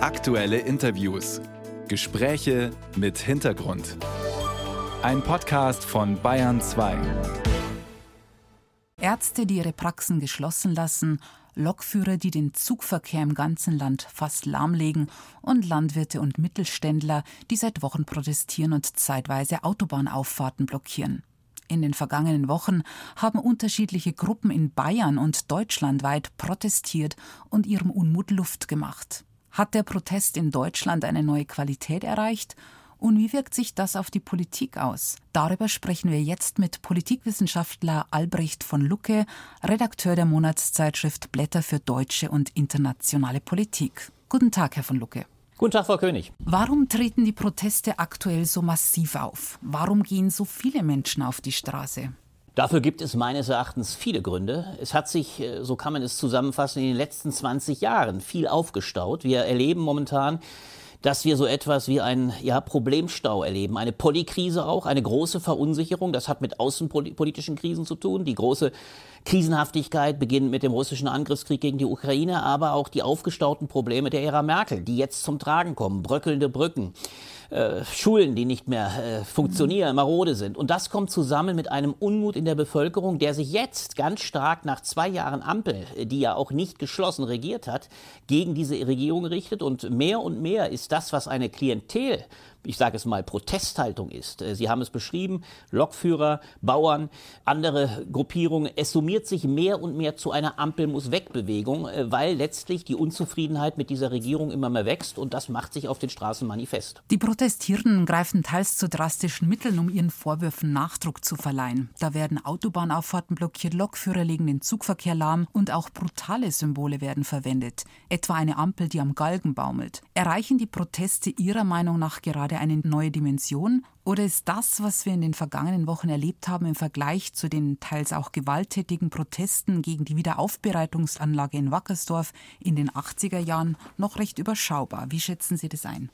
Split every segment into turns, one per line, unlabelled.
Aktuelle Interviews. Gespräche mit Hintergrund. Ein Podcast von Bayern 2.
Ärzte, die ihre Praxen geschlossen lassen, Lokführer, die den Zugverkehr im ganzen Land fast lahmlegen und Landwirte und Mittelständler, die seit Wochen protestieren und zeitweise Autobahnauffahrten blockieren. In den vergangenen Wochen haben unterschiedliche Gruppen in Bayern und deutschlandweit protestiert und ihrem Unmut Luft gemacht. Hat der Protest in Deutschland eine neue Qualität erreicht? Und wie wirkt sich das auf die Politik aus? Darüber sprechen wir jetzt mit Politikwissenschaftler Albrecht von Lucke, Redakteur der Monatszeitschrift Blätter für deutsche und internationale Politik. Guten Tag, Herr von Lucke.
Guten Tag, Frau König.
Warum treten die Proteste aktuell so massiv auf? Warum gehen so viele Menschen auf die Straße?
Dafür gibt es meines Erachtens viele Gründe. Es hat sich, äh, so kann man es zusammenfassen, in den letzten 20 Jahren viel aufgestaut. Wir erleben momentan dass wir so etwas wie einen ja, Problemstau erleben, eine Polykrise auch, eine große Verunsicherung. Das hat mit außenpolitischen Krisen zu tun. Die große Krisenhaftigkeit beginnt mit dem russischen Angriffskrieg gegen die Ukraine, aber auch die aufgestauten Probleme der Ära Merkel, die jetzt zum Tragen kommen, bröckelnde Brücken. Äh, Schulen, die nicht mehr äh, funktionieren, marode sind. Und das kommt zusammen mit einem Unmut in der Bevölkerung, der sich jetzt ganz stark nach zwei Jahren Ampel, die ja auch nicht geschlossen regiert hat, gegen diese Regierung richtet. Und mehr und mehr ist das, was eine Klientel ich sage es mal, Protesthaltung ist. Äh, Sie haben es beschrieben, Lokführer, Bauern, andere Gruppierungen. Es summiert sich mehr und mehr zu einer Ampel muss weg Bewegung, äh, weil letztlich die Unzufriedenheit mit dieser Regierung immer mehr wächst und das macht sich auf den Straßen manifest.
Die Protestierenden greifen teils zu drastischen Mitteln, um ihren Vorwürfen Nachdruck zu verleihen. Da werden Autobahnauffahrten blockiert, Lokführer legen den Zugverkehr lahm und auch brutale Symbole werden verwendet, etwa eine Ampel, die am Galgen baumelt. Erreichen die Proteste Ihrer Meinung nach gerade gerade eine neue Dimension? Oder ist das, was wir in den vergangenen Wochen erlebt haben, im Vergleich zu den teils auch gewalttätigen Protesten gegen die Wiederaufbereitungsanlage in Wackersdorf in den 80er Jahren noch recht überschaubar? Wie schätzen Sie das ein?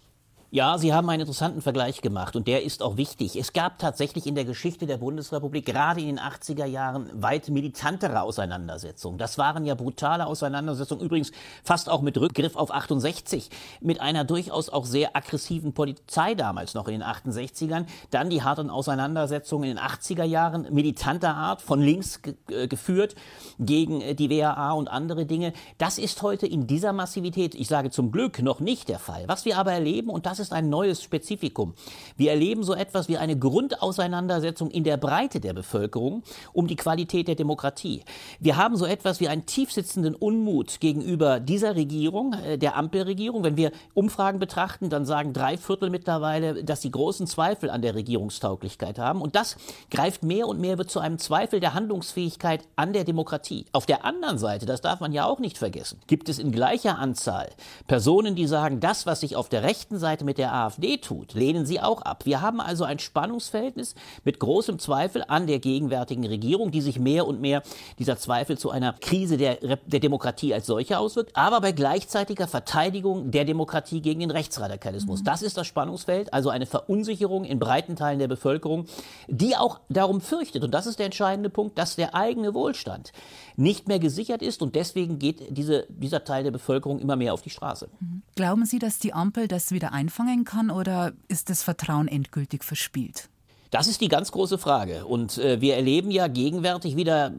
Ja, Sie haben einen interessanten Vergleich gemacht und der ist auch wichtig. Es gab tatsächlich in der Geschichte der Bundesrepublik gerade in den 80er Jahren weit militantere Auseinandersetzungen. Das waren ja brutale Auseinandersetzungen, übrigens fast auch mit Rückgriff auf 68, mit einer durchaus auch sehr aggressiven Polizei damals noch in den 68ern. Dann die harten Auseinandersetzungen in den 80er Jahren militanter Art, von links ge äh, geführt gegen äh, die WAA und andere Dinge. Das ist heute in dieser Massivität, ich sage zum Glück, noch nicht der Fall. Was wir aber erleben, und das ist ist ein neues Spezifikum. Wir erleben so etwas wie eine Grundauseinandersetzung in der Breite der Bevölkerung um die Qualität der Demokratie. Wir haben so etwas wie einen tiefsitzenden Unmut gegenüber dieser Regierung, äh, der Ampelregierung. Wenn wir Umfragen betrachten, dann sagen drei Viertel mittlerweile, dass sie großen Zweifel an der Regierungstauglichkeit haben. Und das greift mehr und mehr wird zu einem Zweifel der Handlungsfähigkeit an der Demokratie. Auf der anderen Seite, das darf man ja auch nicht vergessen, gibt es in gleicher Anzahl Personen, die sagen, das, was sich auf der rechten Seite mit mit der AfD tut, lehnen sie auch ab. Wir haben also ein Spannungsverhältnis mit großem Zweifel an der gegenwärtigen Regierung, die sich mehr und mehr dieser Zweifel zu einer Krise der, der Demokratie als solche auswirkt, aber bei gleichzeitiger Verteidigung der Demokratie gegen den Rechtsradikalismus. Mhm. Das ist das Spannungsfeld, also eine Verunsicherung in breiten Teilen der Bevölkerung, die auch darum fürchtet, und das ist der entscheidende Punkt, dass der eigene Wohlstand nicht mehr gesichert ist und deswegen geht diese, dieser Teil der Bevölkerung immer mehr auf die Straße.
Mhm. Glauben Sie, dass die Ampel das wieder einfangen anfangen kann oder ist das Vertrauen endgültig verspielt?
Das ist die ganz große Frage. Und äh, wir erleben ja gegenwärtig wieder,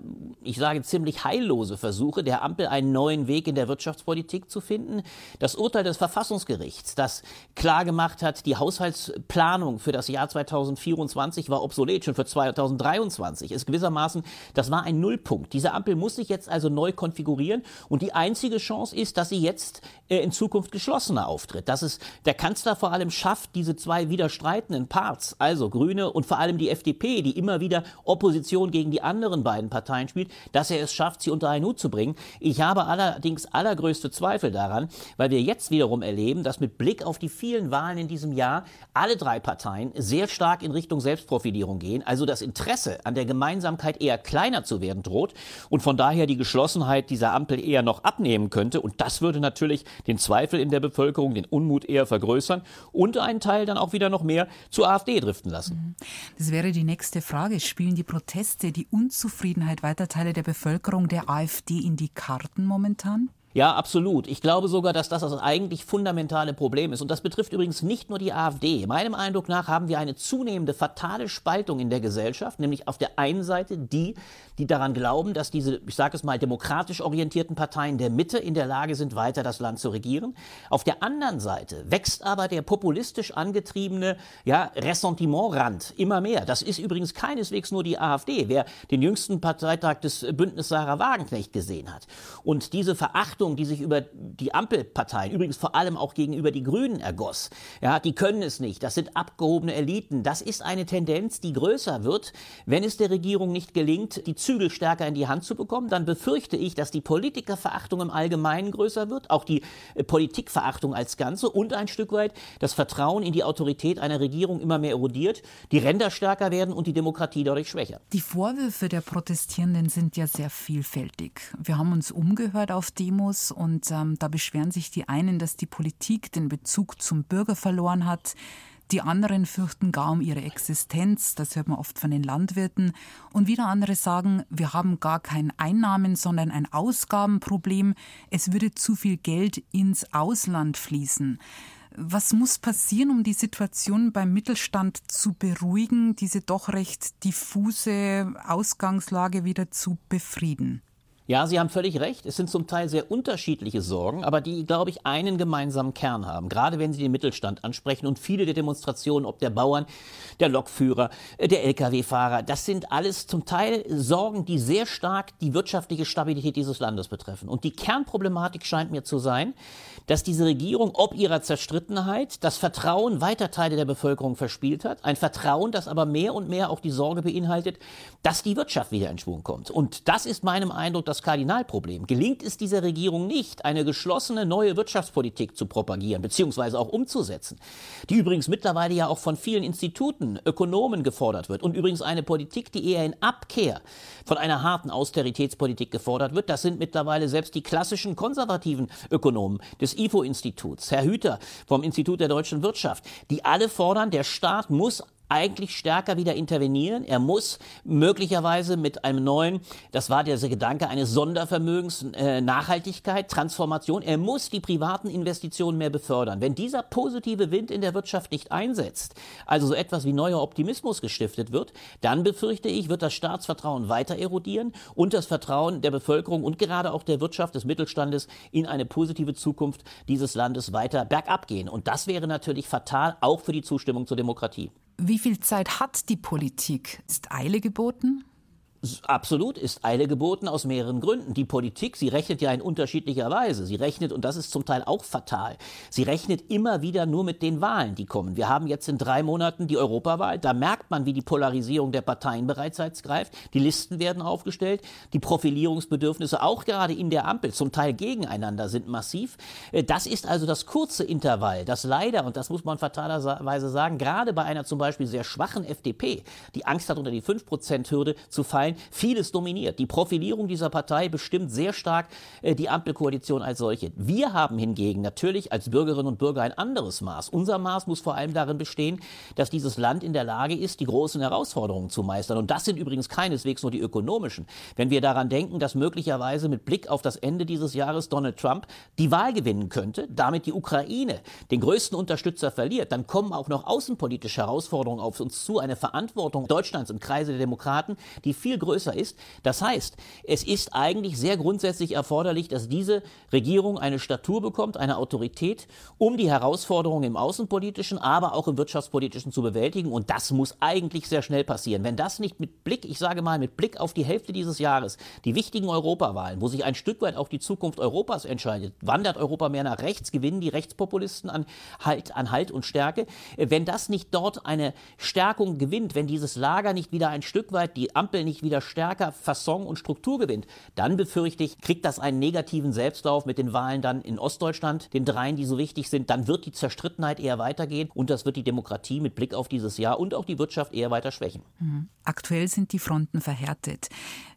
ich sage ziemlich heillose Versuche der Ampel, einen neuen Weg in der Wirtschaftspolitik zu finden. Das Urteil des Verfassungsgerichts, das klargemacht hat, die Haushaltsplanung für das Jahr 2024 war obsolet, schon für 2023, ist gewissermaßen, das war ein Nullpunkt. Diese Ampel muss sich jetzt also neu konfigurieren. Und die einzige Chance ist, dass sie jetzt äh, in Zukunft geschlossener auftritt. Dass es der Kanzler vor allem schafft, diese zwei widerstreitenden Parts, also Grüne und vor allem die FDP, die immer wieder Opposition gegen die anderen beiden Parteien spielt, dass er es schafft, sie unter einen Hut zu bringen. Ich habe allerdings allergrößte Zweifel daran, weil wir jetzt wiederum erleben, dass mit Blick auf die vielen Wahlen in diesem Jahr alle drei Parteien sehr stark in Richtung Selbstprofilierung gehen, also das Interesse an der Gemeinsamkeit eher kleiner zu werden droht und von daher die Geschlossenheit dieser Ampel eher noch abnehmen könnte. Und das würde natürlich den Zweifel in der Bevölkerung, den Unmut eher vergrößern und einen Teil dann auch wieder noch mehr zur AfD driften lassen.
Das wäre die nächste Frage. Spielen die Proteste, die Unzufriedenheit weiter Teile der Bevölkerung der AfD in die Karten momentan?
Ja, absolut. Ich glaube sogar, dass das das eigentlich fundamentale Problem ist. Und das betrifft übrigens nicht nur die AfD. Meinem Eindruck nach haben wir eine zunehmende fatale Spaltung in der Gesellschaft, nämlich auf der einen Seite die, die daran glauben, dass diese, ich sage es mal, demokratisch orientierten Parteien der Mitte in der Lage sind, weiter das Land zu regieren. Auf der anderen Seite wächst aber der populistisch angetriebene ja, Ressentimentrand immer mehr. Das ist übrigens keineswegs nur die AfD. Wer den jüngsten Parteitag des Bündnis Sarah Wagenknecht gesehen hat und diese Verachtung Verachtung, die sich über die Ampelparteien, übrigens vor allem auch gegenüber die Grünen ergoss. Ja, die können es nicht. Das sind abgehobene Eliten. Das ist eine Tendenz, die größer wird, wenn es der Regierung nicht gelingt, die Zügel stärker in die Hand zu bekommen. Dann befürchte ich, dass die Politikerverachtung im Allgemeinen größer wird, auch die äh, Politikverachtung als Ganze und ein Stück weit das Vertrauen in die Autorität einer Regierung immer mehr erodiert, die Ränder stärker werden und die Demokratie dadurch schwächer.
Die Vorwürfe der Protestierenden sind ja sehr vielfältig. Wir haben uns umgehört auf Demos aus und ähm, da beschweren sich die einen, dass die Politik den Bezug zum Bürger verloren hat. Die anderen fürchten gar um ihre Existenz, das hört man oft von den Landwirten. Und wieder andere sagen, wir haben gar kein Einnahmen, sondern ein Ausgabenproblem. Es würde zu viel Geld ins Ausland fließen. Was muss passieren, um die Situation beim Mittelstand zu beruhigen, diese doch recht diffuse Ausgangslage wieder zu befrieden?
Ja, Sie haben völlig recht. Es sind zum Teil sehr unterschiedliche Sorgen, aber die, glaube ich, einen gemeinsamen Kern haben. Gerade wenn Sie den Mittelstand ansprechen und viele der Demonstrationen, ob der Bauern, der Lokführer, äh, der Lkw-Fahrer, das sind alles zum Teil Sorgen, die sehr stark die wirtschaftliche Stabilität dieses Landes betreffen. Und die Kernproblematik scheint mir zu sein, dass diese Regierung ob ihrer Zerstrittenheit das Vertrauen weiter Teile der Bevölkerung verspielt hat. Ein Vertrauen, das aber mehr und mehr auch die Sorge beinhaltet, dass die Wirtschaft wieder in Schwung kommt. Und das ist meinem Eindruck das Kardinalproblem. Gelingt es dieser Regierung nicht, eine geschlossene neue Wirtschaftspolitik zu propagieren, beziehungsweise auch umzusetzen, die übrigens mittlerweile ja auch von vielen Instituten, Ökonomen gefordert wird und übrigens eine Politik, die eher in Abkehr von einer harten Austeritätspolitik gefordert wird. Das sind mittlerweile selbst die klassischen konservativen Ökonomen des IFO-Instituts, Herr Hüter vom Institut der deutschen Wirtschaft, die alle fordern, der Staat muss eigentlich stärker wieder intervenieren. Er muss möglicherweise mit einem neuen, das war der Gedanke eines Sondervermögens, äh, Nachhaltigkeit, Transformation, er muss die privaten Investitionen mehr befördern. Wenn dieser positive Wind in der Wirtschaft nicht einsetzt, also so etwas wie neuer Optimismus gestiftet wird, dann befürchte ich, wird das Staatsvertrauen weiter erodieren und das Vertrauen der Bevölkerung und gerade auch der Wirtschaft des Mittelstandes in eine positive Zukunft dieses Landes weiter bergab gehen. Und das wäre natürlich fatal, auch für die Zustimmung zur Demokratie.
Wie viel Zeit hat die Politik? Ist Eile geboten?
Absolut ist Eile geboten aus mehreren Gründen. Die Politik, sie rechnet ja in unterschiedlicher Weise. Sie rechnet, und das ist zum Teil auch fatal, sie rechnet immer wieder nur mit den Wahlen, die kommen. Wir haben jetzt in drei Monaten die Europawahl. Da merkt man, wie die Polarisierung der Parteien bereits greift. Die Listen werden aufgestellt. Die Profilierungsbedürfnisse auch gerade in der Ampel, zum Teil gegeneinander, sind massiv. Äh, das ist also das kurze Intervall, das leider, und das muss man fatalerweise sagen, gerade bei einer zum Beispiel sehr schwachen FDP, die Angst hat, unter die 5%-Hürde zu fallen, vieles dominiert. Die Profilierung dieser Partei bestimmt sehr stark äh, die Ampelkoalition als solche. Wir haben hingegen natürlich als Bürgerinnen und Bürger ein anderes Maß. Unser Maß muss vor allem darin bestehen, dass dieses Land in der Lage ist, die großen Herausforderungen zu meistern. Und das sind übrigens keineswegs nur die ökonomischen. Wenn wir daran denken, dass möglicherweise mit Blick auf das Ende dieses Jahres Donald Trump die Wahl gewinnen könnte, damit die Ukraine den größten Unterstützer verliert, dann kommen auch noch außenpolitische Herausforderungen auf uns zu, eine Verantwortung Deutschlands im Kreise der Demokraten, die viel größer ist. Das heißt, es ist eigentlich sehr grundsätzlich erforderlich, dass diese Regierung eine Statur bekommt, eine Autorität, um die Herausforderungen im außenpolitischen, aber auch im wirtschaftspolitischen zu bewältigen. Und das muss eigentlich sehr schnell passieren. Wenn das nicht mit Blick, ich sage mal, mit Blick auf die Hälfte dieses Jahres, die wichtigen Europawahlen, wo sich ein Stück weit auch die Zukunft Europas entscheidet, wandert Europa mehr nach rechts, gewinnen die Rechtspopulisten an Halt, an halt und Stärke. Wenn das nicht dort eine Stärkung gewinnt, wenn dieses Lager nicht wieder ein Stück weit, die Ampel nicht wieder wieder stärker Fasson und Struktur gewinnt, dann befürchte ich, kriegt das einen negativen Selbstlauf mit den Wahlen dann in Ostdeutschland, den dreien, die so wichtig sind. Dann wird die Zerstrittenheit eher weitergehen und das wird die Demokratie mit Blick auf dieses Jahr und auch die Wirtschaft eher weiter schwächen.
Mhm. Aktuell sind die Fronten verhärtet.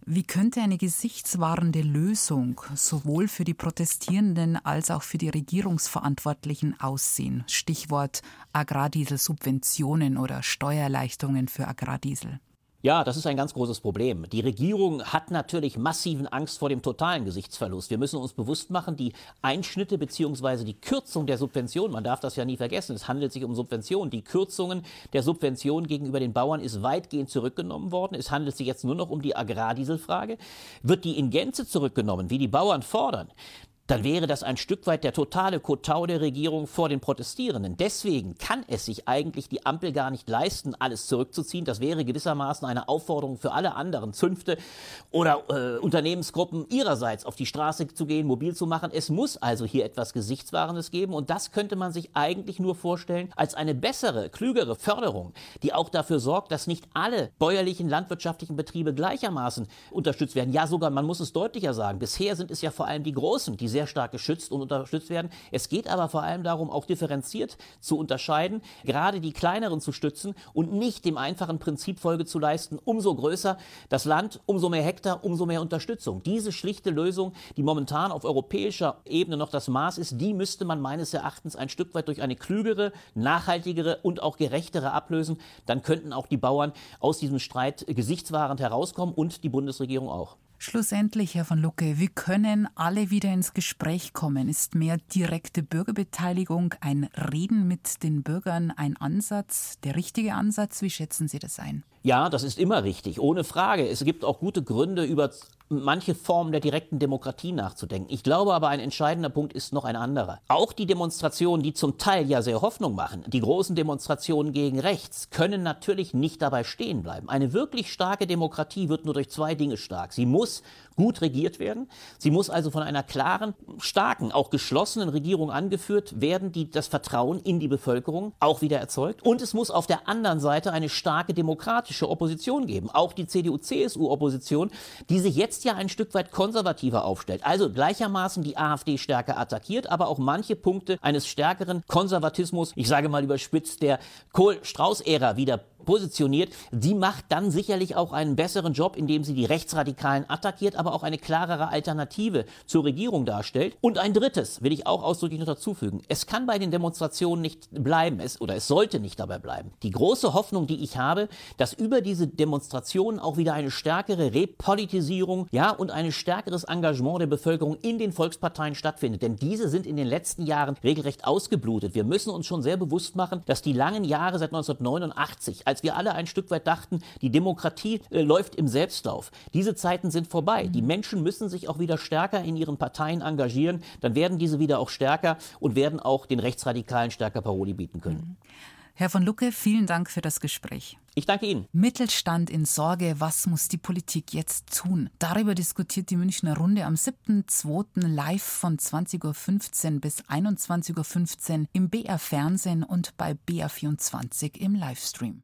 Wie könnte eine gesichtswahrende Lösung sowohl für die Protestierenden als auch für die Regierungsverantwortlichen aussehen? Stichwort Agrardieselsubventionen oder Steuererleichterungen für Agrardiesel.
Ja, das ist ein ganz großes Problem. Die Regierung hat natürlich massiven Angst vor dem totalen Gesichtsverlust. Wir müssen uns bewusst machen, die Einschnitte bzw. die Kürzung der Subventionen, man darf das ja nie vergessen, es handelt sich um Subventionen. Die Kürzungen der Subventionen gegenüber den Bauern ist weitgehend zurückgenommen worden. Es handelt sich jetzt nur noch um die Agrardieselfrage. Wird die in Gänze zurückgenommen, wie die Bauern fordern, dann wäre das ein Stück weit der totale Kotau der Regierung vor den Protestierenden. Deswegen kann es sich eigentlich die Ampel gar nicht leisten, alles zurückzuziehen. Das wäre gewissermaßen eine Aufforderung für alle anderen Zünfte oder äh, Unternehmensgruppen ihrerseits auf die Straße zu gehen, mobil zu machen. Es muss also hier etwas Gesichtswahrendes geben und das könnte man sich eigentlich nur vorstellen als eine bessere, klügere Förderung, die auch dafür sorgt, dass nicht alle bäuerlichen landwirtschaftlichen Betriebe gleichermaßen unterstützt werden. Ja, sogar, man muss es deutlicher sagen, bisher sind es ja vor allem die Großen, die sehr stark geschützt und unterstützt werden. Es geht aber vor allem darum, auch differenziert zu unterscheiden, gerade die kleineren zu stützen und nicht dem einfachen Prinzip Folge zu leisten, umso größer das Land, umso mehr Hektar, umso mehr Unterstützung. Diese schlichte Lösung, die momentan auf europäischer Ebene noch das Maß ist, die müsste man meines Erachtens ein Stück weit durch eine klügere, nachhaltigere und auch gerechtere ablösen. Dann könnten auch die Bauern aus diesem Streit gesichtswahrend herauskommen und die Bundesregierung auch.
Schlussendlich, Herr von Lucke, wie können alle wieder ins Gespräch kommen? Ist mehr direkte Bürgerbeteiligung, ein Reden mit den Bürgern ein Ansatz, der richtige Ansatz? Wie schätzen Sie das ein?
Ja, das ist immer richtig, ohne Frage. Es gibt auch gute Gründe, über manche Formen der direkten Demokratie nachzudenken. Ich glaube aber, ein entscheidender Punkt ist noch ein anderer. Auch die Demonstrationen, die zum Teil ja sehr Hoffnung machen, die großen Demonstrationen gegen rechts, können natürlich nicht dabei stehen bleiben. Eine wirklich starke Demokratie wird nur durch zwei Dinge stark. Sie muss gut regiert werden. Sie muss also von einer klaren, starken, auch geschlossenen Regierung angeführt werden, die das Vertrauen in die Bevölkerung auch wieder erzeugt. Und es muss auf der anderen Seite eine starke demokratische Opposition geben, auch die CDU-CSU-Opposition, die sich jetzt ja ein Stück weit konservativer aufstellt. Also gleichermaßen die AfD stärker attackiert, aber auch manche Punkte eines stärkeren Konservatismus, ich sage mal überspitzt, der Kohl-Strauß-Ära wieder positioniert, die macht dann sicherlich auch einen besseren Job, indem sie die Rechtsradikalen attackiert, aber auch eine klarere Alternative zur Regierung darstellt. Und ein drittes will ich auch ausdrücklich noch dazufügen. Es kann bei den Demonstrationen nicht bleiben, es, oder es sollte nicht dabei bleiben. Die große Hoffnung, die ich habe, dass über diese Demonstrationen auch wieder eine stärkere Repolitisierung, ja, und ein stärkeres Engagement der Bevölkerung in den Volksparteien stattfindet. Denn diese sind in den letzten Jahren regelrecht ausgeblutet. Wir müssen uns schon sehr bewusst machen, dass die langen Jahre seit 1989, als als wir alle ein Stück weit dachten, die Demokratie äh, läuft im Selbstlauf. Diese Zeiten sind vorbei. Die Menschen müssen sich auch wieder stärker in ihren Parteien engagieren. Dann werden diese wieder auch stärker und werden auch den Rechtsradikalen stärker Paroli bieten können.
Herr von Lucke, vielen Dank für das Gespräch.
Ich danke Ihnen.
Mittelstand in Sorge, was muss die Politik jetzt tun? Darüber diskutiert die Münchner Runde am 7.2. live von 20.15 Uhr bis 21.15 Uhr im BR Fernsehen und bei BR24 im Livestream.